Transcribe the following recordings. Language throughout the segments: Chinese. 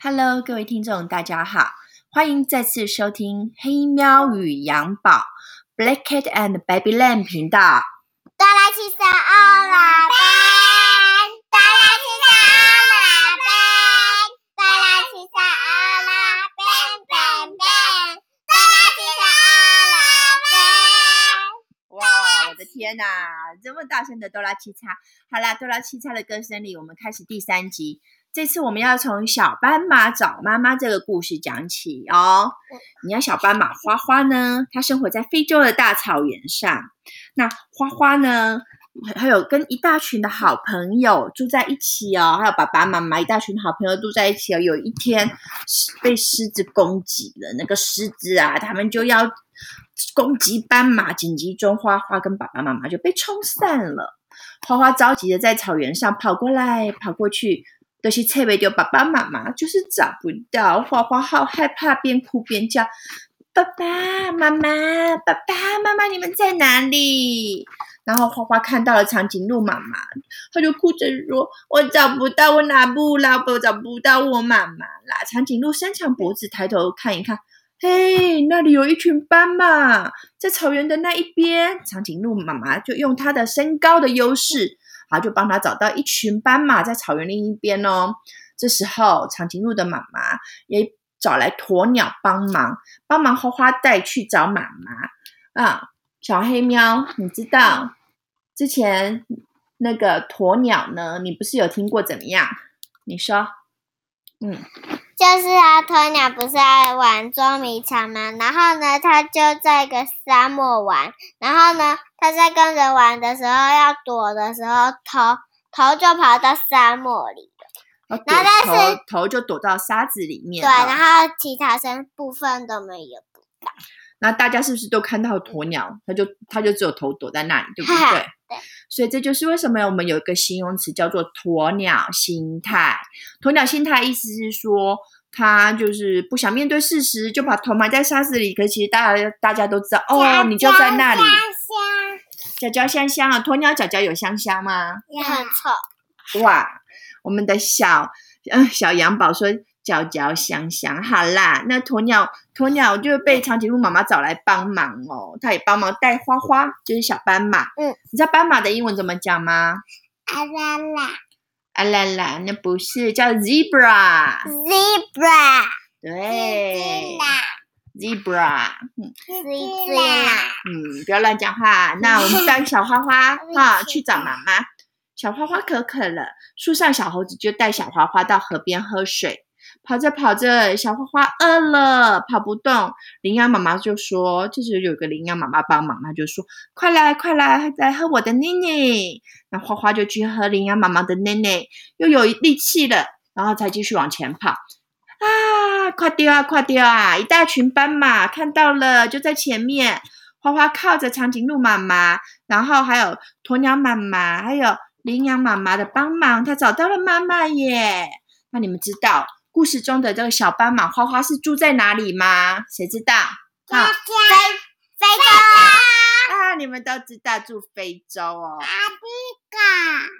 Hello，各位听众，大家好，欢迎再次收听黑喵与羊宝 （Black Cat and Baby Lamb） 频道。哆啦 A 梦欧啦贝，哆啦 A 梦欧啦贝，哆啦 A 梦欧啦贝贝贝，哆啦 A 梦欧啦贝。哇，我的天哪，这么大声的哆啦七叉！好啦，哆啦七叉的歌声里，我们开始第三集。这次我们要从小斑马找妈妈这个故事讲起哦。你要小斑马花花呢，它生活在非洲的大草原上。那花花呢，还有跟一大群的好朋友住在一起哦，还有爸爸妈妈一大群好朋友住在一起哦。有一天被狮子攻击了，那个狮子啊，他们就要攻击斑马，紧急中花花跟爸爸妈妈就被冲散了。花花着急的在草原上跑过来跑过去。都是特别丢爸爸妈妈，就是找不到。花花好害怕，边哭边叫：“爸爸妈妈，爸爸妈妈，你们在哪里？”然后花花看到了长颈鹿妈妈，她就哭着说：“我找不到，我哪不啦？我找不到我妈妈啦！”长颈鹿伸长脖子，抬头看一看，嘿，那里有一群斑马，在草原的那一边。长颈鹿妈妈就用它的身高的优势。好就帮他找到一群斑马在草原另一边哦。这时候，长颈鹿的妈妈也找来鸵鸟帮忙，帮忙花花带去找妈妈啊。小黑喵，你知道之前那个鸵鸟呢？你不是有听过怎么样？你说，嗯。就是啊，鸵鸟不是爱玩捉迷藏吗？然后呢，它就在一个沙漠玩。然后呢，它在跟人玩的时候，要躲的时候，头头就跑到沙漠里了。然后但是头就躲到沙子里面。对，然后其他身部分都没有。那大家是不是都看到鸵鸟？它就它就只有头躲在那里，对不对？对。所以这就是为什么我们有一个形容词叫做鸵鸟心态。鸵鸟心态意思是说，它就是不想面对事实，就把头埋在沙子里。可其实大家大家都知道，哦，你就在那里。香香脚脚香香啊！鸵鸟脚脚有香香吗？也很臭。哇，我们的小嗯小羊宝说。嚼嚼香香，好啦，那鸵鸟鸵鸟就被长颈鹿妈妈找来帮忙哦，它也帮忙带花花，就是小斑马。嗯，你知道斑马的英文怎么讲吗？阿拉啦，阿拉啦，那不是叫 zebra。zebra。对。zebra。zebra。嗯，不要乱讲话。那我们带小花花哈去找妈妈。小花花可渴了，树上小猴子就带小花花到河边喝水。跑着跑着，小花花饿了，跑不动。羚羊妈妈就说：“这时有个羚羊妈妈帮忙，她就说：‘快来，快来，来喝我的奶奶。’那花花就去喝羚羊妈妈的奶奶，又有力气了，然后才继续往前跑。啊，快丢啊，快丢啊！一大群斑马看到了，就在前面。花花靠着长颈鹿妈妈，然后还有鸵鸟妈妈，还有羚羊妈妈的帮忙，它找到了妈妈耶。那你们知道？故事中的这个小斑马花花是住在哪里吗？谁知道？非非洲啊！你们都知道住非洲哦。阿迪卡。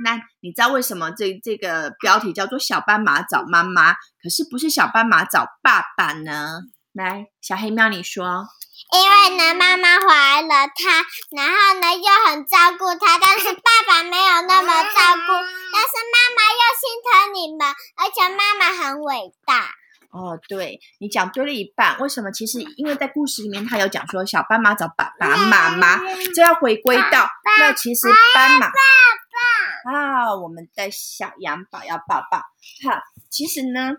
那你知道为什么这这个标题叫做“小斑马找妈妈”，可是不是小斑马找爸爸呢？来，小黑喵，你说。因为呢，妈妈怀了他，然后呢又很照顾他，但是爸爸没有那么照顾，但是妈妈又心疼你们，而且妈妈很伟大。哦，对你讲对了一半。为什么？其实因为在故事里面，他有讲说小斑马找爸爸妈妈，这要回归到那其实斑马爸爸啊，我们的小羊宝要抱抱。好，其实呢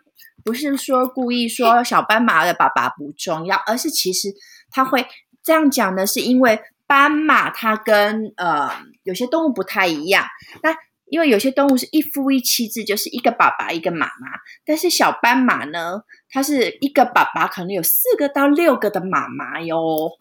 不是说故意说小斑马的爸爸不重要，而是其实。他会这样讲呢，是因为斑马它跟呃有些动物不太一样。那因为有些动物是一夫一妻制，就是一个爸爸一个妈妈。但是小斑马呢，它是一个爸爸，可能有四个到六个的妈妈哟。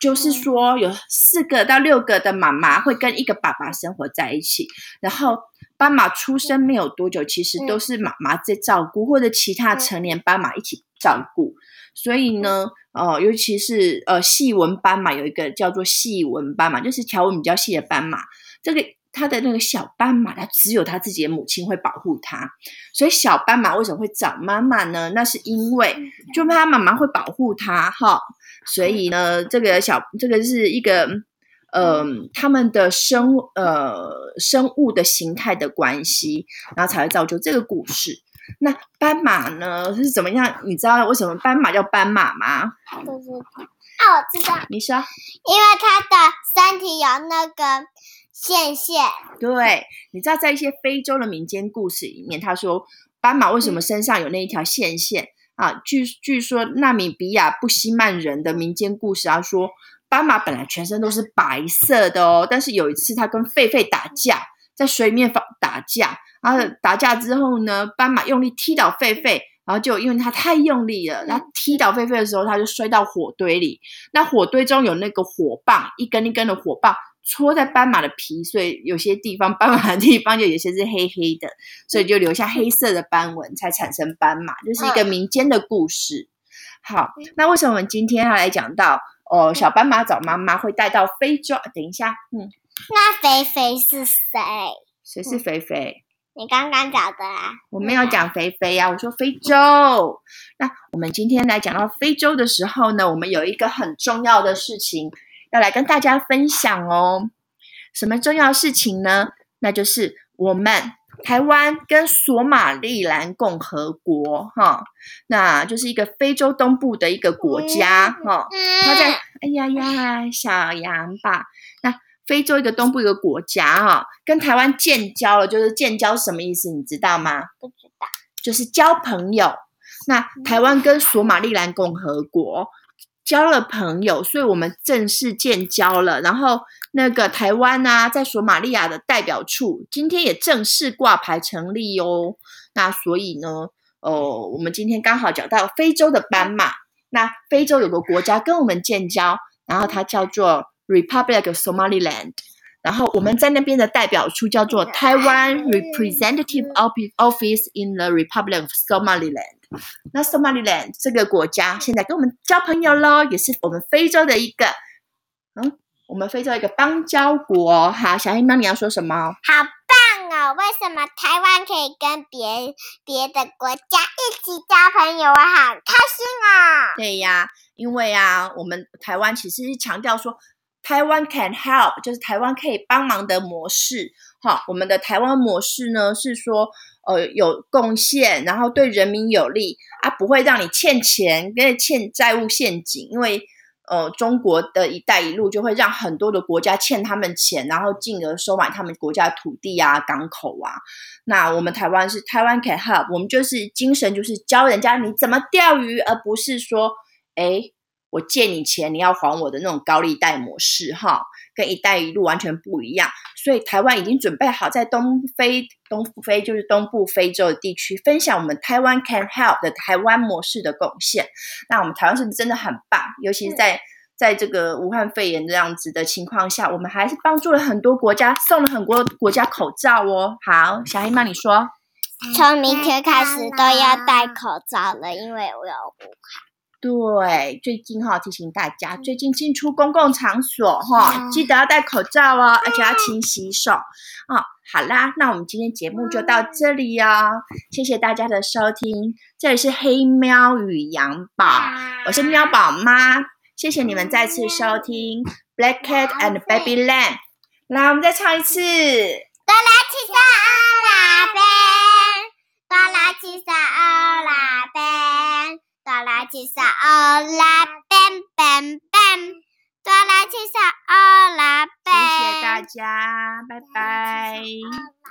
就是说有四个到六个的妈妈会跟一个爸爸生活在一起。然后斑马出生没有多久，其实都是妈妈在照顾，或者其他成年斑马一起照顾。所以呢，呃，尤其是呃细纹斑马，有一个叫做细纹斑马，就是条纹比较细的斑马。这个他的那个小斑马，它只有他自己的母亲会保护它，所以小斑马为什么会找妈妈呢？那是因为就它妈妈会保护它哈，所以呢，这个小这个是一个呃他们的生呃生物的形态的关系，然后才会造就这个故事。那斑马呢是怎么样？你知道为什么斑马叫斑马吗？就是啊，我知道，你说。因为它的身体有那个线线。对，你知道在一些非洲的民间故事里面，他说斑马为什么身上有那一条线线啊？据据说纳米比亚布希曼人的民间故事啊，说斑马本来全身都是白色的哦，但是有一次他跟狒狒打架，在水面打打架。然后打架之后呢，斑马用力踢倒狒狒，然后就因为它太用力了，它踢倒狒狒的时候，它就摔到火堆里。那火堆中有那个火棒，一根一根的火棒戳在斑马的皮，所以有些地方斑马的地方就有些是黑黑的，所以就留下黑色的斑纹，才产生斑马，就是一个民间的故事。好，那为什么我们今天要来讲到哦，小斑马找妈妈会带到非洲？等一下，嗯，那肥肥是谁？谁是肥肥？你刚刚讲的啊，我没有讲肥肥呀，我说非洲。那我们今天来讲到非洲的时候呢，我们有一个很重要的事情要来跟大家分享哦。什么重要事情呢？那就是我们台湾跟索马利兰共和国哈，那就是一个非洲东部的一个国家哈。它在哎呀呀，小羊吧，那。非洲一个东部一个国家哈，跟台湾建交了，就是建交什么意思？你知道吗？不知道，就是交朋友。那台湾跟索马利兰共和国交了朋友，所以我们正式建交了。然后那个台湾呢，在索马利亚的代表处今天也正式挂牌成立哦。那所以呢，哦，我们今天刚好讲到非洲的斑马。那非洲有个国家跟我们建交，然后它叫做。Republic of Somaliland，然后我们在那边的代表处叫做台湾 Representative Office in the Republic of Somaliland。那 Somaliland 这个国家现在跟我们交朋友喽，也是我们非洲的一个，嗯，我们非洲一个邦交国。好，小黑猫你要说什么？好棒哦！为什么台湾可以跟别别的国家一起交朋友？我好开心啊！对呀，因为啊，我们台湾其实是强调说。台湾 can help，就是台湾可以帮忙的模式。哈，我们的台湾模式呢是说，呃，有贡献，然后对人民有利啊，不会让你欠钱，跟欠债务陷阱。因为，呃，中国的一带一路就会让很多的国家欠他们钱，然后进而收买他们国家的土地啊、港口啊。那我们台湾是台湾 can help，我们就是精神就是教人家你怎么钓鱼，而不是说，哎。我借你钱，你要还我的那种高利贷模式，哈，跟“一带一路”完全不一样。所以台湾已经准备好在东非、东非就是东部非洲的地区分享我们台湾 Can Help 的台湾模式的贡献。那我们台湾是不是真的很棒？尤其是在在这个武汉肺炎这样子的情况下，我们还是帮助了很多国家，送了很多国家口罩哦。好，小黑妈，你说，从明天开始都要戴口罩了，因为我有武汉。对，最近哈提醒大家，最近进出公共场所哈，记得要戴口罩哦，而且要勤洗手哦。好啦，那我们今天节目就到这里哦，谢谢大家的收听。这里是黑喵与羊宝，我是喵宝妈，谢谢你们再次收听 Black Cat and Baby Lamb。来，我们再唱一次。哆啦 A 梦，哆啦 A 梦。哆啦七嗦哦啦，bang bang bang，哆啦七嗦哦啦，谢谢大家，拜拜。